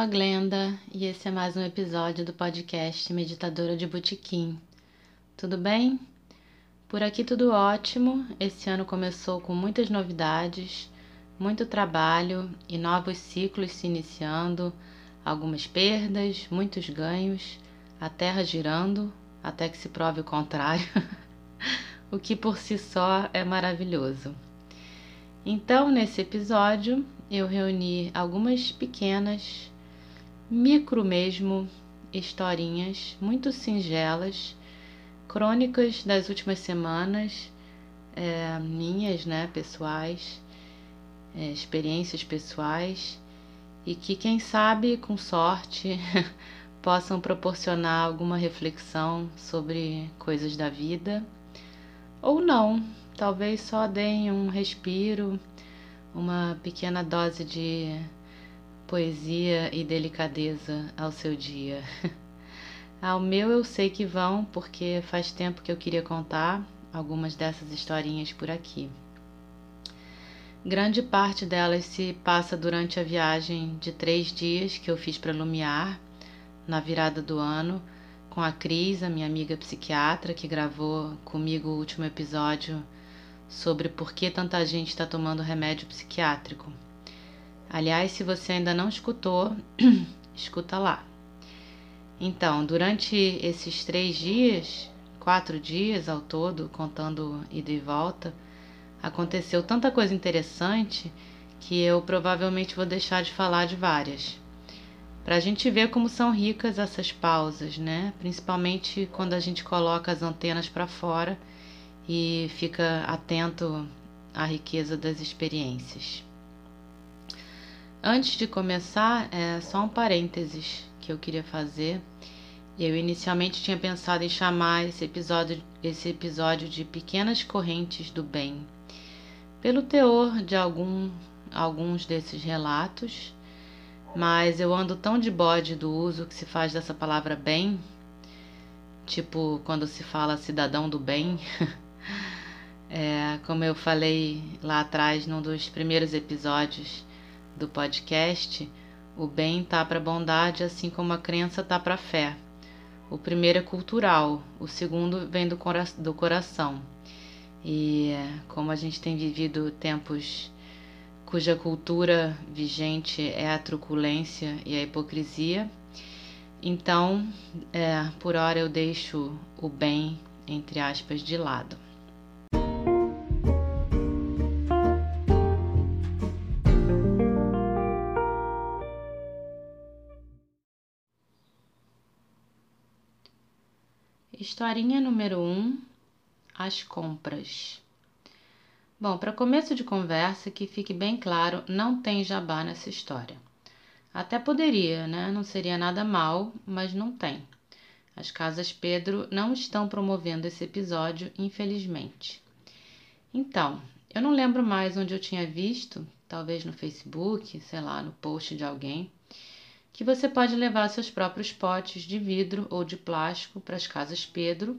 a Glenda e esse é mais um episódio do podcast Meditadora de Botequim. Tudo bem? Por aqui tudo ótimo. Esse ano começou com muitas novidades, muito trabalho e novos ciclos se iniciando, algumas perdas, muitos ganhos, a terra girando até que se prove o contrário, o que por si só é maravilhoso. Então, nesse episódio, eu reuni algumas pequenas, micro mesmo, historinhas muito singelas, crônicas das últimas semanas, é, minhas, né, pessoais, é, experiências pessoais, e que, quem sabe, com sorte, possam proporcionar alguma reflexão sobre coisas da vida, ou não, talvez só deem um respiro uma pequena dose de poesia e delicadeza ao seu dia. Ao meu eu sei que vão, porque faz tempo que eu queria contar algumas dessas historinhas por aqui. Grande parte delas se passa durante a viagem de três dias que eu fiz para Lumiar, na virada do ano, com a Cris, a minha amiga psiquiatra, que gravou comigo o último episódio sobre por que tanta gente está tomando remédio psiquiátrico. Aliás, se você ainda não escutou, escuta lá. Então, durante esses três dias, quatro dias ao todo, contando ida e volta, aconteceu tanta coisa interessante que eu provavelmente vou deixar de falar de várias. Para a gente ver como são ricas essas pausas, né? Principalmente quando a gente coloca as antenas para fora e fica atento à riqueza das experiências. Antes de começar, é só um parênteses que eu queria fazer. Eu inicialmente tinha pensado em chamar esse episódio, esse episódio de Pequenas Correntes do Bem, pelo teor de algum, alguns desses relatos, mas eu ando tão de bode do uso que se faz dessa palavra bem, tipo quando se fala cidadão do bem. É, como eu falei lá atrás, num dos primeiros episódios do podcast, o bem tá para a bondade, assim como a crença tá para a fé. O primeiro é cultural, o segundo vem do, cora do coração. E como a gente tem vivido tempos cuja cultura vigente é a truculência e a hipocrisia, então, é, por hora eu deixo o bem, entre aspas, de lado. Historinha número 1: um, As compras. Bom, para começo de conversa, que fique bem claro, não tem jabá nessa história. Até poderia, né? Não seria nada mal, mas não tem. As Casas Pedro não estão promovendo esse episódio, infelizmente. Então, eu não lembro mais onde eu tinha visto, talvez no Facebook, sei lá, no post de alguém, que você pode levar seus próprios potes de vidro ou de plástico para as Casas Pedro,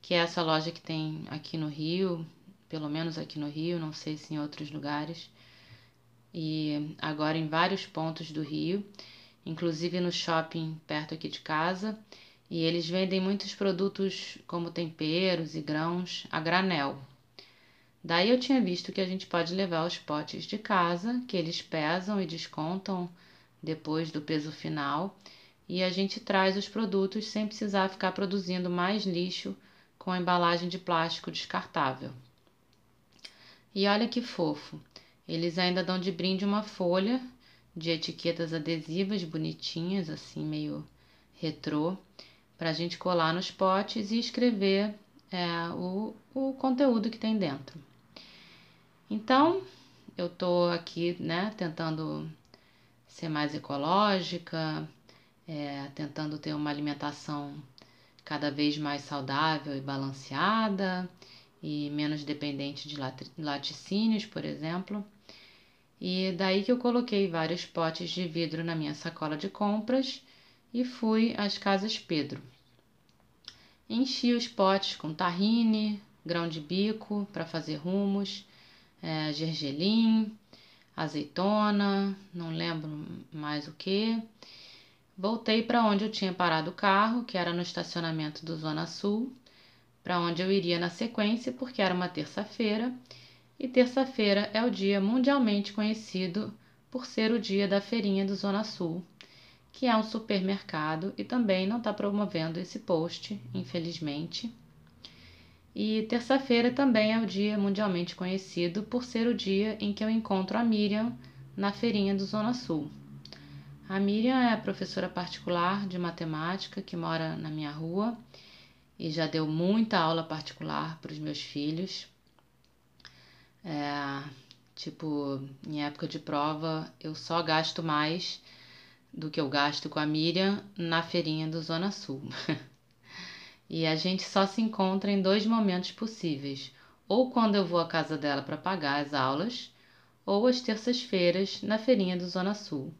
que é essa loja que tem aqui no Rio, pelo menos aqui no Rio, não sei se em outros lugares, e agora em vários pontos do Rio, inclusive no shopping perto aqui de casa, e eles vendem muitos produtos como temperos e grãos a granel. Daí eu tinha visto que a gente pode levar os potes de casa, que eles pesam e descontam depois do peso final, e a gente traz os produtos sem precisar ficar produzindo mais lixo com a embalagem de plástico descartável. E olha que fofo, eles ainda dão de brinde uma folha de etiquetas adesivas bonitinhas, assim, meio retrô, para a gente colar nos potes e escrever é, o, o conteúdo que tem dentro. Então, eu tô aqui, né, tentando ser mais ecológica, é, tentando ter uma alimentação cada vez mais saudável e balanceada e menos dependente de laticínios, por exemplo. E daí que eu coloquei vários potes de vidro na minha sacola de compras e fui às casas Pedro. Enchi os potes com tahine, grão de bico para fazer rumos, é, gergelim, azeitona, não lembro mais o que. Voltei para onde eu tinha parado o carro, que era no estacionamento do Zona Sul, para onde eu iria na sequência, porque era uma terça-feira, e terça-feira é o dia mundialmente conhecido por ser o dia da feirinha do Zona Sul, que é um supermercado e também não está promovendo esse post, infelizmente. E terça-feira também é o dia mundialmente conhecido por ser o dia em que eu encontro a Miriam na feirinha do Zona Sul. A Miriam é professora particular de matemática que mora na minha rua e já deu muita aula particular para os meus filhos. É, tipo, em época de prova, eu só gasto mais do que eu gasto com a Miriam na feirinha do Zona Sul. E a gente só se encontra em dois momentos possíveis: ou quando eu vou à casa dela para pagar as aulas, ou às terças-feiras na feirinha do Zona Sul.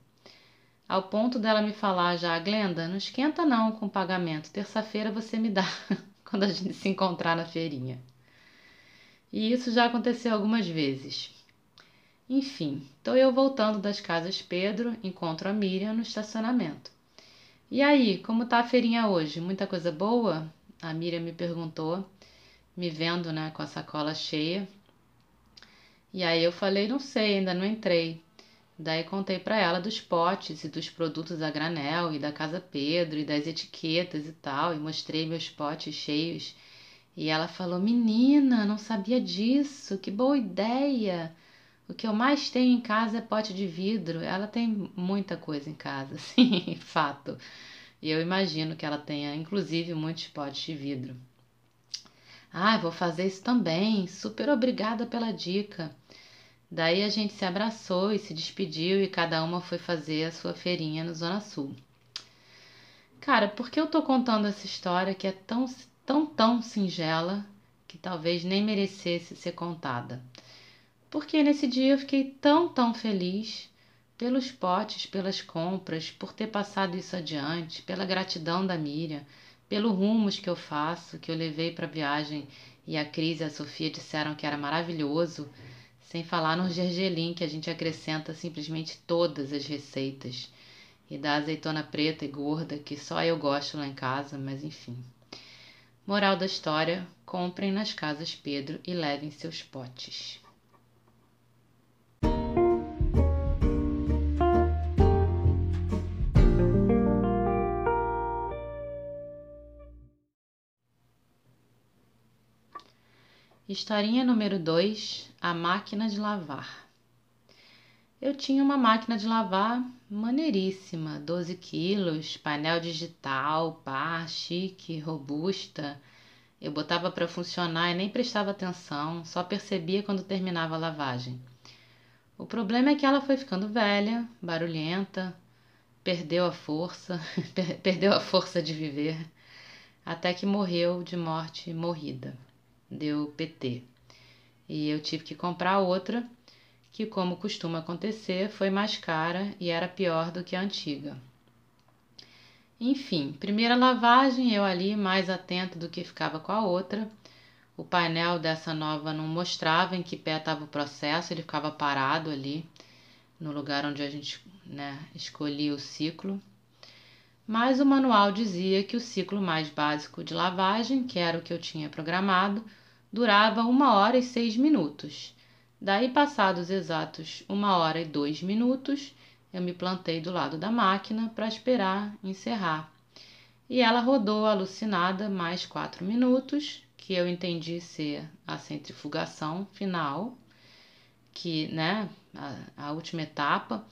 Ao ponto dela me falar já, Glenda, não esquenta não com o pagamento, terça-feira você me dá quando a gente se encontrar na feirinha. E isso já aconteceu algumas vezes. Enfim, estou eu voltando das casas Pedro, encontro a Miriam no estacionamento. E aí, como tá a feirinha hoje? Muita coisa boa? A Miriam me perguntou, me vendo, né, com a sacola cheia. E aí eu falei, não sei, ainda não entrei. Daí contei para ela dos potes e dos produtos a granel e da Casa Pedro e das etiquetas e tal, e mostrei meus potes cheios. E ela falou: "Menina, não sabia disso. Que boa ideia. O que eu mais tenho em casa é pote de vidro. Ela tem muita coisa em casa, sim, fato. E eu imagino que ela tenha, inclusive, muitos potes de vidro. Ah, vou fazer isso também. Super obrigada pela dica. Daí a gente se abraçou e se despediu e cada uma foi fazer a sua feirinha no Zona Sul. Cara, por que eu tô contando essa história que é tão, tão, tão singela que talvez nem merecesse ser contada? Porque nesse dia eu fiquei tão, tão feliz pelos potes, pelas compras, por ter passado isso adiante, pela gratidão da Miriam, pelo rumos que eu faço, que eu levei para a viagem e a Cris e a Sofia disseram que era maravilhoso, sem falar no gergelim que a gente acrescenta simplesmente todas as receitas e da azeitona preta e gorda que só eu gosto lá em casa, mas enfim. Moral da história: comprem nas casas Pedro e levem seus potes. Historinha número 2: A máquina de lavar. Eu tinha uma máquina de lavar maneiríssima, 12 quilos, painel digital, pá, chique, robusta. Eu botava para funcionar e nem prestava atenção, só percebia quando terminava a lavagem. O problema é que ela foi ficando velha, barulhenta, perdeu a força, perdeu a força de viver, até que morreu de morte morrida deu PT. E eu tive que comprar outra, que, como costuma acontecer, foi mais cara e era pior do que a antiga. Enfim, primeira lavagem, eu ali mais atenta do que ficava com a outra. O painel dessa nova não mostrava em que pé estava o processo, ele ficava parado ali no lugar onde a gente né, escolhia o ciclo. Mas o manual dizia que o ciclo mais básico de lavagem, que era o que eu tinha programado, durava uma hora e seis minutos. Daí, passados exatos uma hora e dois minutos, eu me plantei do lado da máquina para esperar encerrar. E ela rodou alucinada mais quatro minutos, que eu entendi ser a centrifugação final, que, né, a, a última etapa.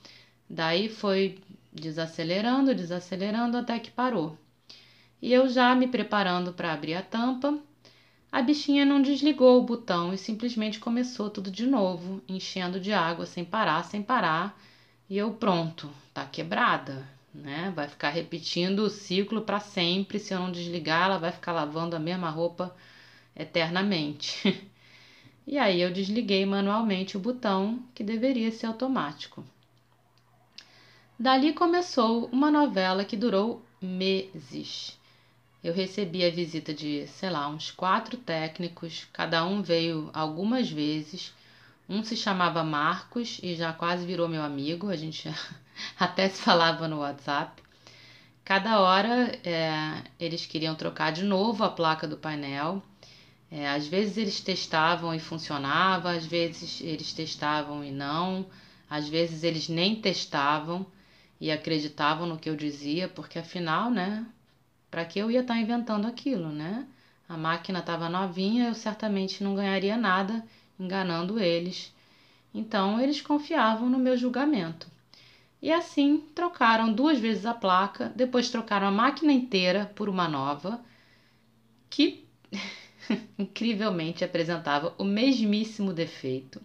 Daí foi desacelerando, desacelerando até que parou. E eu já me preparando para abrir a tampa, a bichinha não desligou o botão e simplesmente começou tudo de novo, enchendo de água sem parar, sem parar. E eu pronto, tá quebrada, né? Vai ficar repetindo o ciclo para sempre. Se eu não desligar, ela vai ficar lavando a mesma roupa eternamente. e aí eu desliguei manualmente o botão, que deveria ser automático. Dali começou uma novela que durou meses eu recebi a visita de, sei lá, uns quatro técnicos, cada um veio algumas vezes. Um se chamava Marcos e já quase virou meu amigo, a gente até se falava no WhatsApp. Cada hora é, eles queriam trocar de novo a placa do painel. É, às vezes eles testavam e funcionava, às vezes eles testavam e não, às vezes eles nem testavam e acreditavam no que eu dizia, porque afinal, né, para que eu ia estar tá inventando aquilo, né? A máquina estava novinha, eu certamente não ganharia nada enganando eles. Então eles confiavam no meu julgamento. E assim trocaram duas vezes a placa, depois trocaram a máquina inteira por uma nova, que incrivelmente apresentava o mesmíssimo defeito.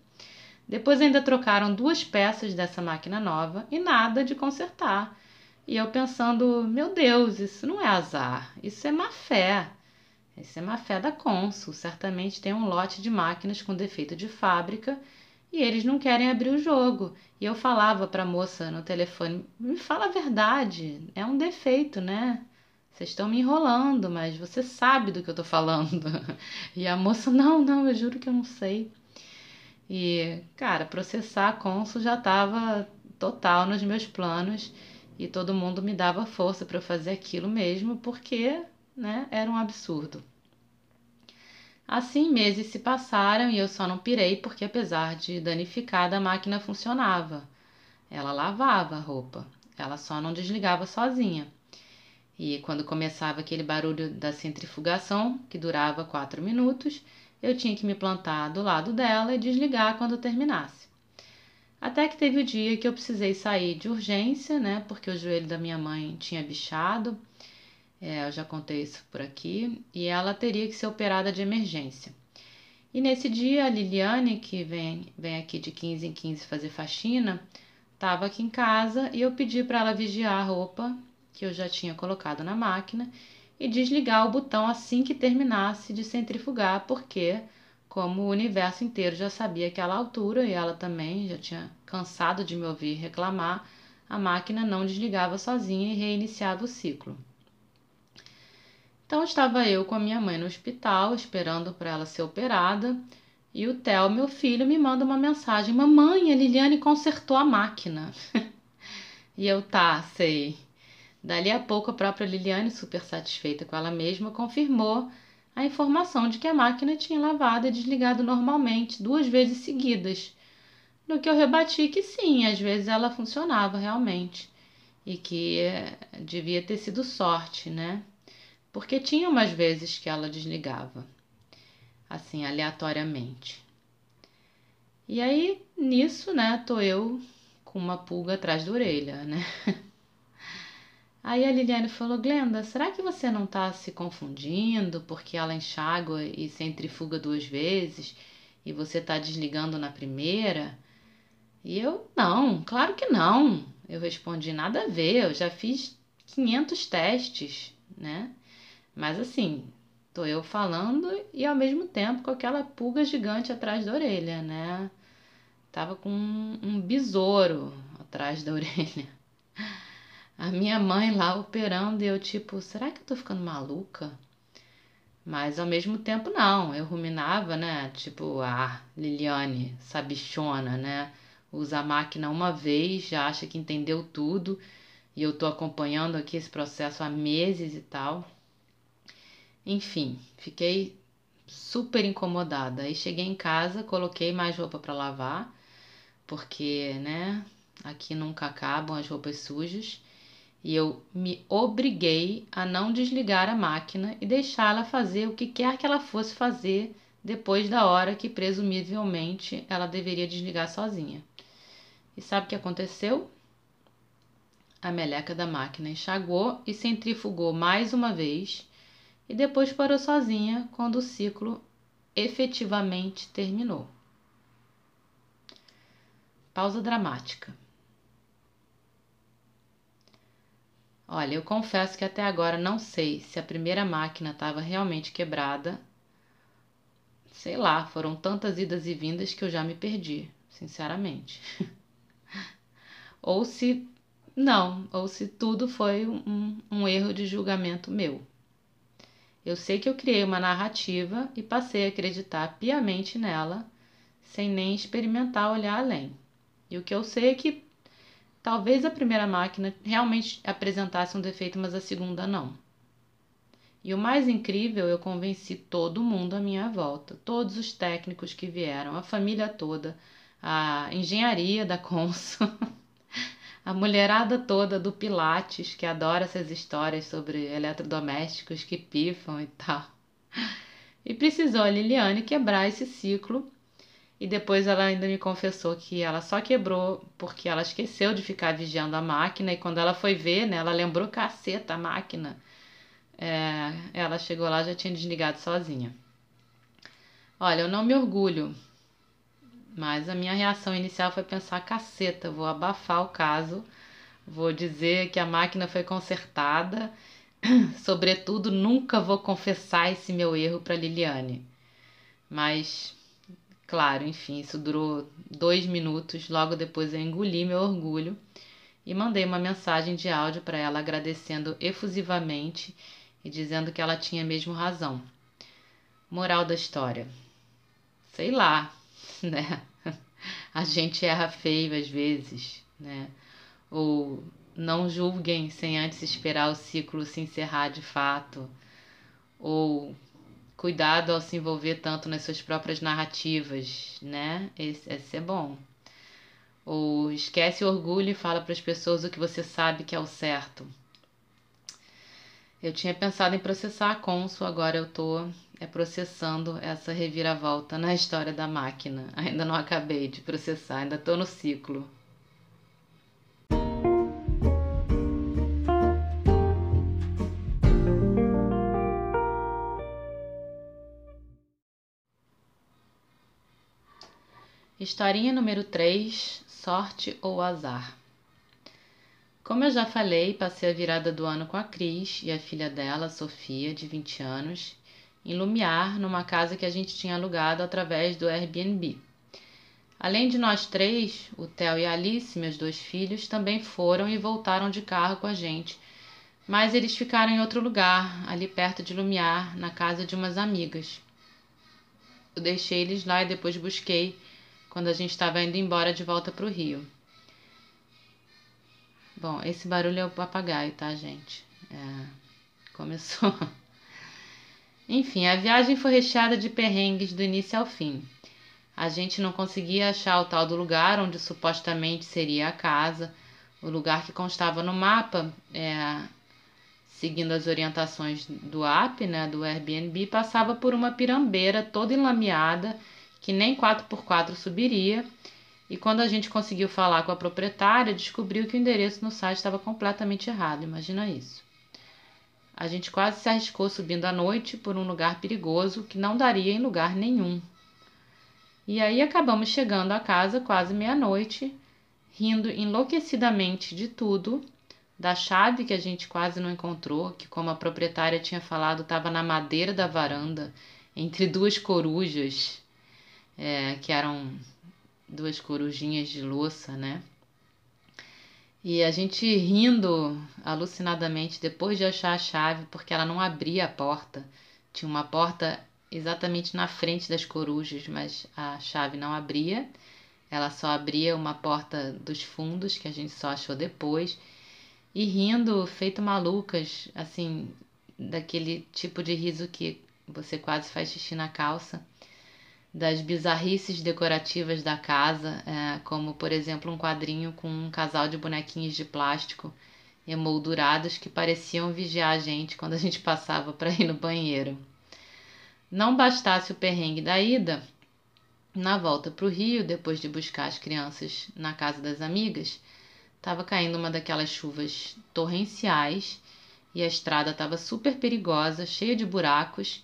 Depois ainda trocaram duas peças dessa máquina nova e nada de consertar. E eu pensando, meu Deus, isso não é azar, isso é má fé. Isso é má fé da Consul. Certamente tem um lote de máquinas com defeito de fábrica e eles não querem abrir o jogo. E eu falava para a moça no telefone: me fala a verdade, é um defeito, né? Vocês estão me enrolando, mas você sabe do que eu tô falando. E a moça: não, não, eu juro que eu não sei. E, cara, processar a Consul já estava total nos meus planos e todo mundo me dava força para eu fazer aquilo mesmo, porque né, era um absurdo. Assim, meses se passaram e eu só não pirei porque, apesar de danificada, a máquina funcionava. Ela lavava a roupa, ela só não desligava sozinha. E quando começava aquele barulho da centrifugação, que durava quatro minutos, eu tinha que me plantar do lado dela e desligar quando terminasse. Até que teve o dia que eu precisei sair de urgência, né? Porque o joelho da minha mãe tinha bichado. É, eu já contei isso por aqui. E ela teria que ser operada de emergência. E nesse dia, a Liliane, que vem, vem aqui de 15 em 15 fazer faxina, estava aqui em casa e eu pedi para ela vigiar a roupa que eu já tinha colocado na máquina e desligar o botão assim que terminasse de centrifugar, porque como o universo inteiro já sabia aquela altura e ela também já tinha cansado de me ouvir reclamar, a máquina não desligava sozinha e reiniciava o ciclo. Então estava eu com a minha mãe no hospital, esperando para ela ser operada, e o Theo, meu filho, me manda uma mensagem: Mamãe, a Liliane consertou a máquina. e eu, tá, sei. Dali a pouco, a própria Liliane, super satisfeita com ela mesma, confirmou a informação de que a máquina tinha lavado e desligado normalmente, duas vezes seguidas. No que eu rebati que sim, às vezes ela funcionava realmente e que eh, devia ter sido sorte, né? Porque tinha umas vezes que ela desligava, assim, aleatoriamente. E aí, nisso, né, tô eu com uma pulga atrás da orelha, né? Aí a Liliane falou: Glenda, será que você não está se confundindo porque ela enxágua e centrifuga duas vezes e você está desligando na primeira? E eu: Não, claro que não. Eu respondi: Nada a ver, eu já fiz 500 testes, né? Mas assim, tô eu falando e ao mesmo tempo com aquela pulga gigante atrás da orelha, né? Tava com um, besouro atrás da orelha a minha mãe lá operando e eu tipo, será que eu tô ficando maluca? Mas ao mesmo tempo não, eu ruminava, né? Tipo, ah, Liliane, sabichona, né? Usa a máquina uma vez, já acha que entendeu tudo e eu tô acompanhando aqui esse processo há meses e tal. Enfim, fiquei super incomodada. Aí cheguei em casa, coloquei mais roupa para lavar, porque, né, aqui nunca acabam as roupas sujas e eu me obriguei a não desligar a máquina e deixá-la fazer o que quer que ela fosse fazer depois da hora que presumivelmente ela deveria desligar sozinha. E sabe o que aconteceu? A meleca da máquina enxaguou e centrifugou mais uma vez e depois parou sozinha quando o ciclo efetivamente terminou. Pausa dramática. Olha, eu confesso que até agora não sei se a primeira máquina estava realmente quebrada. Sei lá, foram tantas idas e vindas que eu já me perdi, sinceramente. ou se não, ou se tudo foi um, um erro de julgamento meu. Eu sei que eu criei uma narrativa e passei a acreditar piamente nela, sem nem experimentar olhar além. E o que eu sei é que Talvez a primeira máquina realmente apresentasse um defeito, mas a segunda não. E o mais incrível, eu convenci todo mundo à minha volta, todos os técnicos que vieram, a família toda, a engenharia da Consul, a mulherada toda do Pilates, que adora essas histórias sobre eletrodomésticos que pifam e tal. E precisou a Liliane quebrar esse ciclo e depois ela ainda me confessou que ela só quebrou porque ela esqueceu de ficar vigiando a máquina. E quando ela foi ver, né, ela lembrou caceta a máquina. É, ela chegou lá já tinha desligado sozinha. Olha, eu não me orgulho, mas a minha reação inicial foi pensar: caceta, vou abafar o caso, vou dizer que a máquina foi consertada. Sobretudo, nunca vou confessar esse meu erro para Liliane. Mas Claro, enfim, isso durou dois minutos. Logo depois eu engoli meu orgulho e mandei uma mensagem de áudio para ela agradecendo efusivamente e dizendo que ela tinha mesmo razão. Moral da história: sei lá, né? A gente erra feio às vezes, né? Ou não julguem sem antes esperar o ciclo se encerrar de fato. Ou cuidado ao se envolver tanto nas suas próprias narrativas, né? Esse, esse é bom. Ou esquece o orgulho e fala para as pessoas o que você sabe que é o certo. Eu tinha pensado em processar a Consul, agora eu tô é processando essa reviravolta na história da máquina. Ainda não acabei de processar, ainda tô no ciclo. Historinha número 3: Sorte ou Azar. Como eu já falei, passei a virada do ano com a Cris e a filha dela, Sofia, de 20 anos, em Lumiar, numa casa que a gente tinha alugado através do Airbnb. Além de nós três, o Theo e a Alice, meus dois filhos, também foram e voltaram de carro com a gente, mas eles ficaram em outro lugar, ali perto de Lumiar, na casa de umas amigas. Eu deixei eles lá e depois busquei quando a gente estava indo embora de volta para o Rio. Bom, esse barulho é o papagaio, tá, gente? É, começou. Enfim, a viagem foi recheada de perrengues do início ao fim. A gente não conseguia achar o tal do lugar onde supostamente seria a casa. O lugar que constava no mapa, é, seguindo as orientações do app, né, do Airbnb, passava por uma pirambeira toda enlameada que nem 4x4 subiria. E quando a gente conseguiu falar com a proprietária, descobriu que o endereço no site estava completamente errado. Imagina isso. A gente quase se arriscou subindo à noite por um lugar perigoso que não daria em lugar nenhum. E aí acabamos chegando à casa quase meia-noite, rindo enlouquecidamente de tudo, da chave que a gente quase não encontrou, que, como a proprietária tinha falado, estava na madeira da varanda, entre duas corujas é, que eram duas corujinhas de louça, né? E a gente rindo alucinadamente depois de achar a chave, porque ela não abria a porta. Tinha uma porta exatamente na frente das corujas, mas a chave não abria. Ela só abria uma porta dos fundos, que a gente só achou depois. E rindo, feito malucas, assim, daquele tipo de riso que você quase faz xixi na calça das bizarrices decorativas da casa, é, como por exemplo um quadrinho com um casal de bonequinhos de plástico emoldurados que pareciam vigiar a gente quando a gente passava para ir no banheiro. Não bastasse o perrengue da ida, na volta para o Rio, depois de buscar as crianças na casa das amigas, Tava caindo uma daquelas chuvas torrenciais e a estrada estava super perigosa, cheia de buracos,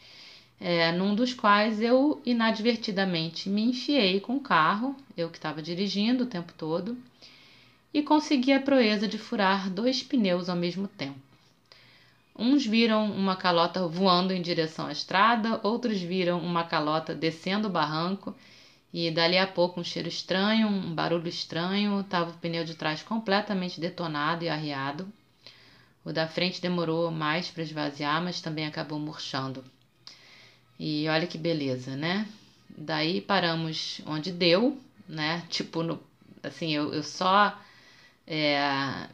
é, num dos quais eu inadvertidamente me enfiei com o carro, eu que estava dirigindo o tempo todo, e consegui a proeza de furar dois pneus ao mesmo tempo. Uns viram uma calota voando em direção à estrada, outros viram uma calota descendo o barranco e dali a pouco um cheiro estranho, um barulho estranho, tava o pneu de trás completamente detonado e arriado. O da frente demorou mais para esvaziar, mas também acabou murchando. E olha que beleza, né? Daí paramos onde deu, né? Tipo, no, assim, eu, eu só é,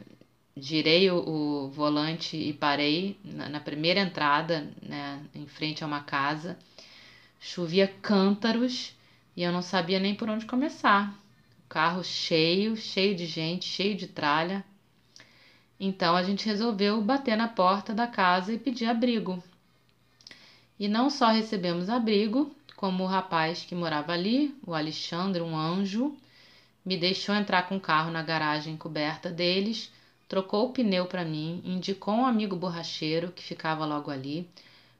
girei o, o, volante e parei na, na, primeira entrada, né, em frente a uma casa. Chovia cântaros e eu não sabia nem por onde começar. O carro cheio, cheio de gente, cheio de tralha. Então a gente resolveu bater na porta da casa e pedir abrigo. E não só recebemos abrigo, como o rapaz que morava ali, o Alexandre, um anjo, me deixou entrar com o carro na garagem coberta deles, trocou o pneu para mim, indicou um amigo borracheiro que ficava logo ali.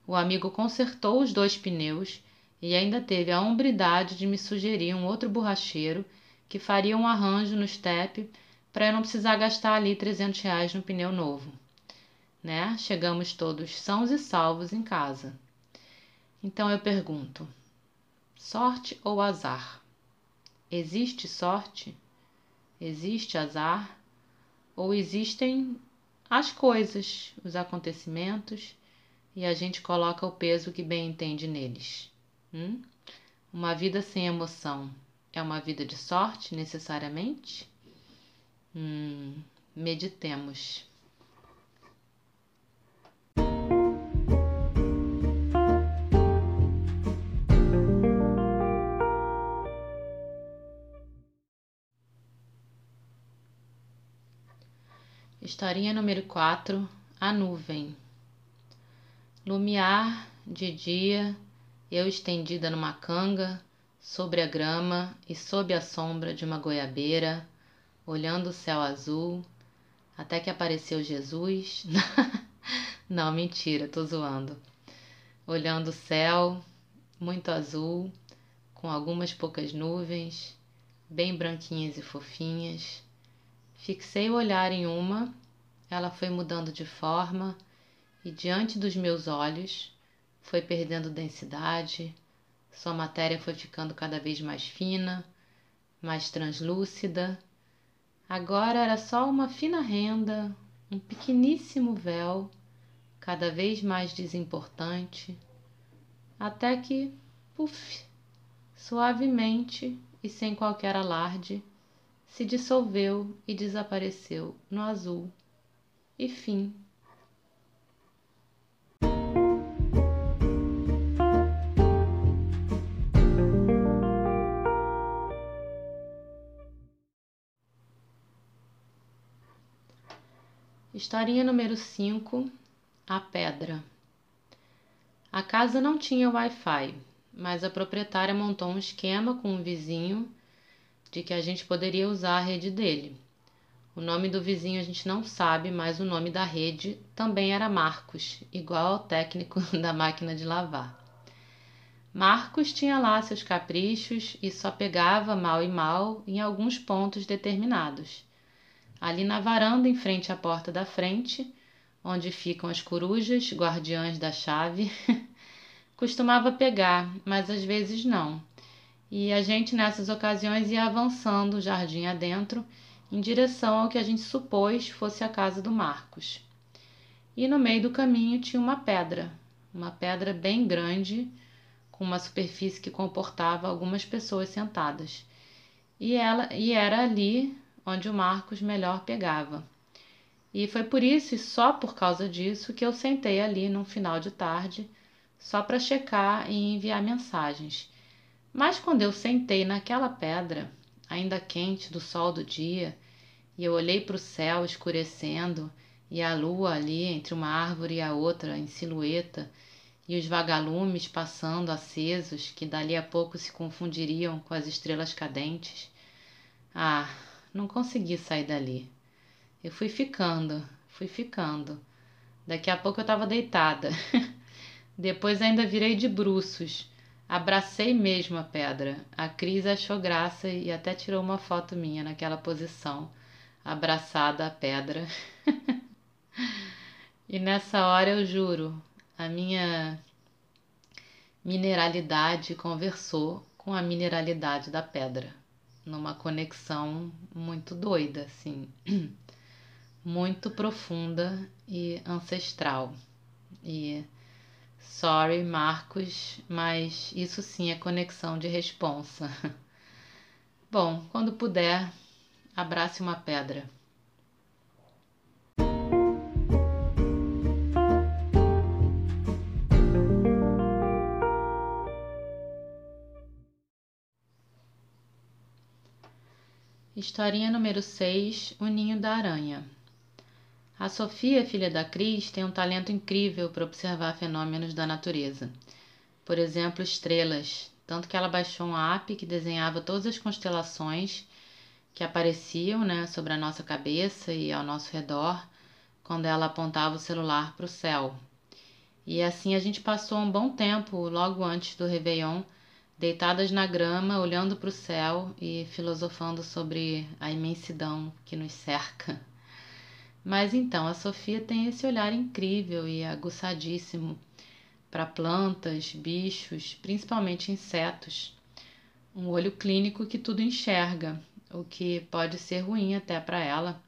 O amigo consertou os dois pneus e ainda teve a hombridade de me sugerir um outro borracheiro que faria um arranjo no step para eu não precisar gastar ali 300 reais no pneu novo. Né? Chegamos todos sãos e salvos em casa. Então eu pergunto: sorte ou azar? Existe sorte? Existe azar? Ou existem as coisas, os acontecimentos, e a gente coloca o peso que bem entende neles? Hum? Uma vida sem emoção é uma vida de sorte, necessariamente? Hum, meditemos. Historinha número 4 A Nuvem. Lumiar de dia, eu estendida numa canga, sobre a grama e sob a sombra de uma goiabeira, olhando o céu azul, até que apareceu Jesus. Não, mentira, tô zoando. Olhando o céu, muito azul, com algumas poucas nuvens, bem branquinhas e fofinhas. Fixei o olhar em uma ela foi mudando de forma e diante dos meus olhos foi perdendo densidade, sua matéria foi ficando cada vez mais fina, mais translúcida. Agora era só uma fina renda, um pequeníssimo véu, cada vez mais desimportante, até que, puf, suavemente e sem qualquer alarde, se dissolveu e desapareceu no azul e fim. Historinha número 5 A Pedra A casa não tinha Wi-Fi, mas a proprietária montou um esquema com um vizinho de que a gente poderia usar a rede dele. O nome do vizinho a gente não sabe, mas o nome da rede também era Marcos, igual ao técnico da máquina de lavar. Marcos tinha lá seus caprichos e só pegava mal e mal em alguns pontos determinados. Ali na varanda, em frente à porta da frente, onde ficam as corujas, guardiãs da chave, costumava pegar, mas às vezes não. E a gente nessas ocasiões ia avançando o jardim adentro em direção ao que a gente supôs fosse a casa do Marcos. E no meio do caminho tinha uma pedra, uma pedra bem grande, com uma superfície que comportava algumas pessoas sentadas. E, ela, e era ali onde o Marcos melhor pegava. E foi por isso e só por causa disso que eu sentei ali num final de tarde, só para checar e enviar mensagens. Mas quando eu sentei naquela pedra, ainda quente do sol do dia, e eu olhei para o céu escurecendo e a lua ali entre uma árvore e a outra em silhueta e os vagalumes passando acesos que dali a pouco se confundiriam com as estrelas cadentes. Ah, não consegui sair dali. Eu fui ficando, fui ficando. Daqui a pouco eu estava deitada. Depois ainda virei de bruços. Abracei mesmo a pedra. A Cris achou graça e até tirou uma foto minha naquela posição, abraçada à pedra. e nessa hora eu juro, a minha mineralidade conversou com a mineralidade da pedra, numa conexão muito doida, assim, muito profunda e ancestral. E sorry, Marcos, mas isso sim é conexão de responsa. Bom, quando puder, abrace uma pedra. Historinha número 6 O Ninho da Aranha. A Sofia, filha da Cris, tem um talento incrível para observar fenômenos da natureza. Por exemplo, estrelas, tanto que ela baixou um app que desenhava todas as constelações que apareciam né, sobre a nossa cabeça e ao nosso redor quando ela apontava o celular para o céu. E assim a gente passou um bom tempo, logo antes do Réveillon, deitadas na grama, olhando para o céu e filosofando sobre a imensidão que nos cerca. Mas então, a Sofia tem esse olhar incrível e aguçadíssimo para plantas, bichos, principalmente insetos. Um olho clínico que tudo enxerga, o que pode ser ruim até para ela.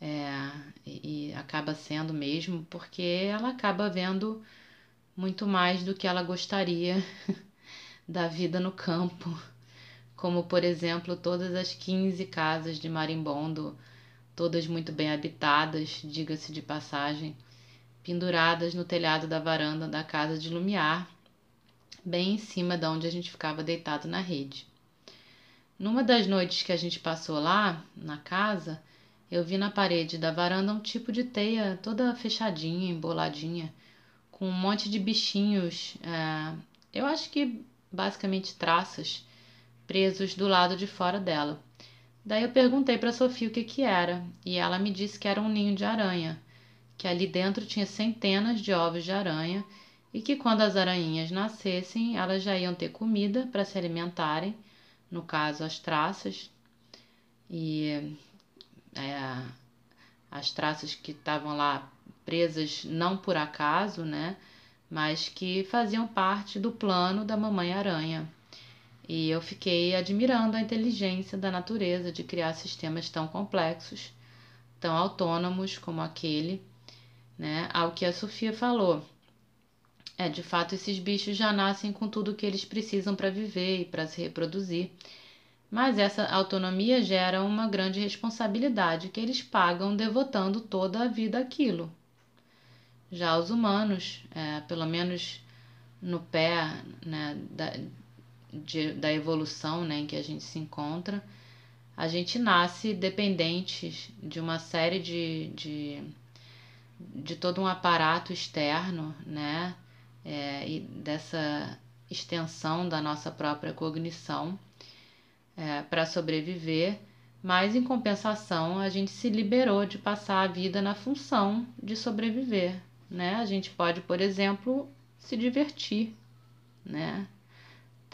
É, e, acaba sendo mesmo, porque ela acaba vendo muito mais do que ela gostaria da vida no campo, como por exemplo todas as 15 casas de marimbondo, todas muito bem habitadas, diga-se de passagem, penduradas no telhado da varanda da casa de Lumiar, bem em cima de onde a gente ficava deitado na rede. Numa das noites que a gente passou lá, na casa, eu vi na parede da varanda um tipo de teia toda fechadinha, emboladinha, com um monte de bichinhos. É, eu acho que basicamente traças, presos do lado de fora dela. Daí eu perguntei para Sofia o que que era, e ela me disse que era um ninho de aranha, que ali dentro tinha centenas de ovos de aranha e que quando as aranhinhas nascessem, elas já iam ter comida para se alimentarem, no caso as traças, e é, as traças que estavam lá presas não por acaso, né? mas que faziam parte do plano da Mamãe Aranha. E eu fiquei admirando a inteligência da natureza de criar sistemas tão complexos, tão autônomos como aquele, né? Ao que a Sofia falou. É, de fato, esses bichos já nascem com tudo o que eles precisam para viver e para se reproduzir. Mas essa autonomia gera uma grande responsabilidade que eles pagam devotando toda a vida àquilo, já os humanos, é, pelo menos no pé né, da, de, da evolução né, em que a gente se encontra, a gente nasce dependente de uma série de, de, de todo um aparato externo, né? É, e dessa extensão da nossa própria cognição é, para sobreviver mas em compensação a gente se liberou de passar a vida na função de sobreviver, né? A gente pode, por exemplo, se divertir, né?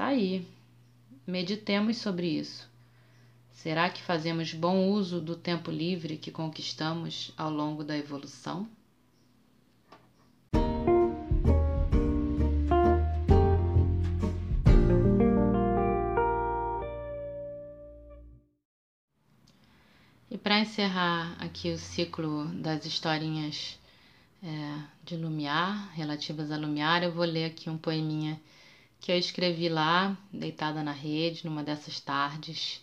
Tá aí. Meditemos sobre isso. Será que fazemos bom uso do tempo livre que conquistamos ao longo da evolução? E para encerrar aqui o ciclo das historinhas é, de Lumiar, relativas a Lumiar, eu vou ler aqui um poeminha que eu escrevi lá, deitada na rede, numa dessas tardes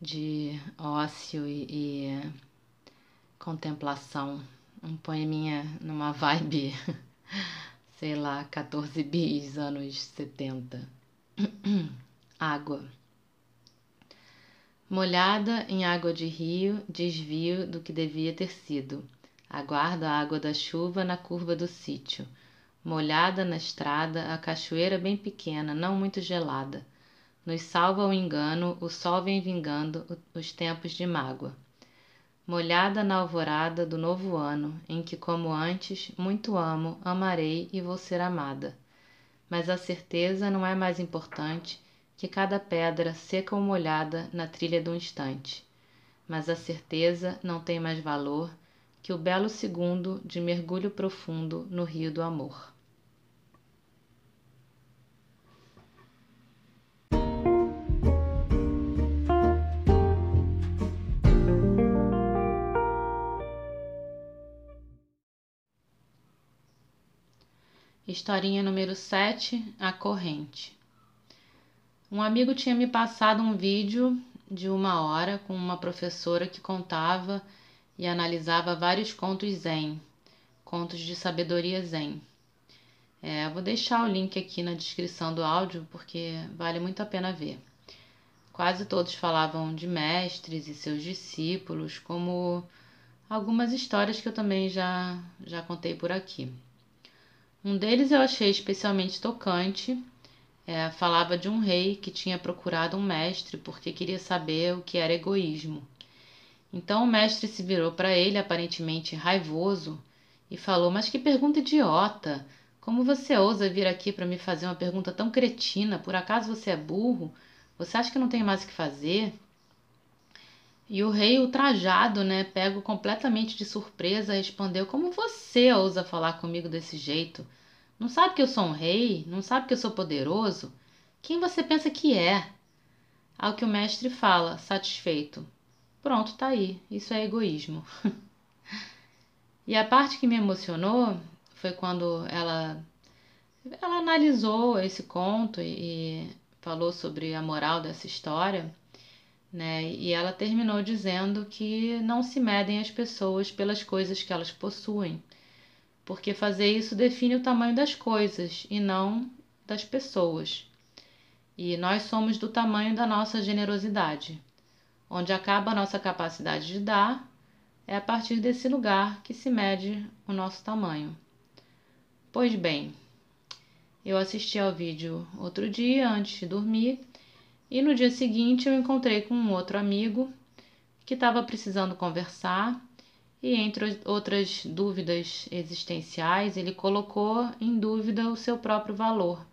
de ócio e, e contemplação. Um poeminha numa vibe, sei lá, 14 bis, anos 70. água. Molhada em água de rio, desvio do que devia ter sido Aguardo a água da chuva na curva do sítio. Molhada na estrada, a cachoeira bem pequena, não muito gelada. Nos salva o engano, o sol vem vingando os tempos de mágoa. molhada na alvorada do novo ano, em que, como antes, muito amo, amarei e vou ser amada. Mas a certeza não é mais importante que cada pedra seca ou molhada na trilha do instante. Mas a certeza não tem mais valor que o belo segundo de mergulho profundo no rio do amor. Historinha número 7 A Corrente. Um amigo tinha me passado um vídeo de uma hora com uma professora que contava e analisava vários contos zen, contos de sabedoria zen. É, vou deixar o link aqui na descrição do áudio porque vale muito a pena ver. Quase todos falavam de mestres e seus discípulos, como algumas histórias que eu também já, já contei por aqui. Um deles eu achei especialmente tocante. É, falava de um rei que tinha procurado um mestre porque queria saber o que era egoísmo. Então o mestre se virou para ele, aparentemente raivoso, e falou: Mas que pergunta idiota! Como você ousa vir aqui para me fazer uma pergunta tão cretina? Por acaso você é burro? Você acha que não tem mais o que fazer? E o rei, ultrajado, né, pego completamente de surpresa, respondeu: Como você ousa falar comigo desse jeito? Não sabe que eu sou um rei? Não sabe que eu sou poderoso? Quem você pensa que é? Ao que o mestre fala, satisfeito: Pronto, tá aí. Isso é egoísmo. e a parte que me emocionou foi quando ela ela analisou esse conto e, e falou sobre a moral dessa história né? E ela terminou dizendo que não se medem as pessoas pelas coisas que elas possuem, porque fazer isso define o tamanho das coisas e não das pessoas. E nós somos do tamanho da nossa generosidade. Onde acaba a nossa capacidade de dar, é a partir desse lugar que se mede o nosso tamanho. Pois bem, eu assisti ao vídeo outro dia antes de dormir e no dia seguinte eu encontrei com um outro amigo que estava precisando conversar e entre outras dúvidas existenciais, ele colocou em dúvida o seu próprio valor.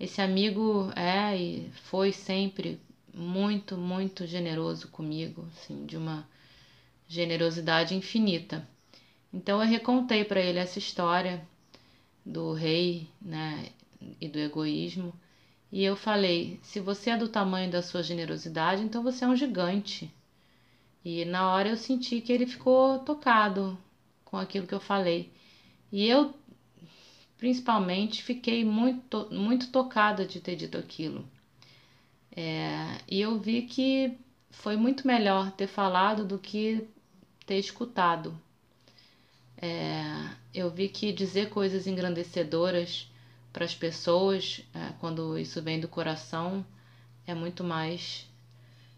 Esse amigo é e foi sempre muito, muito generoso comigo, assim, de uma generosidade infinita. Então eu recontei para ele essa história do rei, né, e do egoísmo e eu falei: se você é do tamanho da sua generosidade, então você é um gigante. E na hora eu senti que ele ficou tocado com aquilo que eu falei. E eu, principalmente, fiquei muito, muito tocada de ter dito aquilo. É, e eu vi que foi muito melhor ter falado do que ter escutado. É, eu vi que dizer coisas engrandecedoras para as pessoas, é, quando isso vem do coração, é muito mais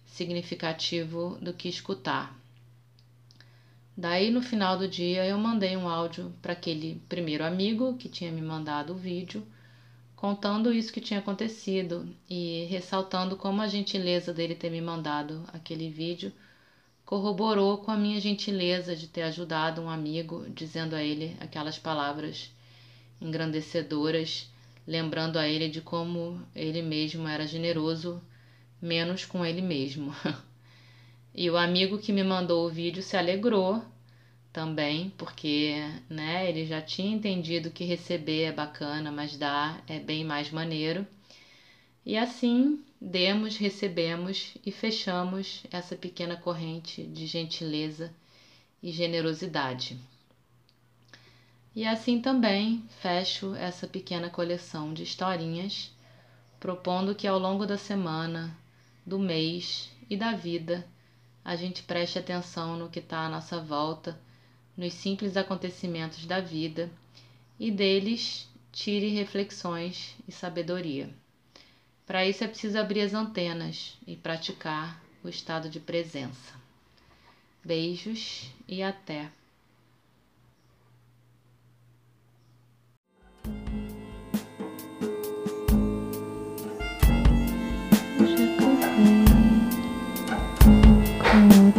significativo do que escutar. Daí no final do dia eu mandei um áudio para aquele primeiro amigo que tinha me mandado o vídeo, contando isso que tinha acontecido e ressaltando como a gentileza dele ter me mandado aquele vídeo corroborou com a minha gentileza de ter ajudado um amigo, dizendo a ele aquelas palavras engrandecedoras, lembrando a ele de como ele mesmo era generoso, menos com ele mesmo. e o amigo que me mandou o vídeo se alegrou também, porque né, ele já tinha entendido que receber é bacana, mas dar é bem mais maneiro. E assim demos, recebemos e fechamos essa pequena corrente de gentileza e generosidade. E assim também fecho essa pequena coleção de historinhas, propondo que ao longo da semana, do mês e da vida a gente preste atenção no que está à nossa volta, nos simples acontecimentos da vida e deles tire reflexões e sabedoria. Para isso é preciso abrir as antenas e praticar o estado de presença. Beijos e até!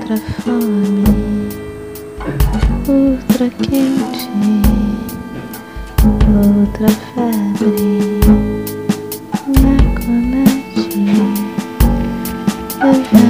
outra fome. Outra quente, outra febre na conete. Eu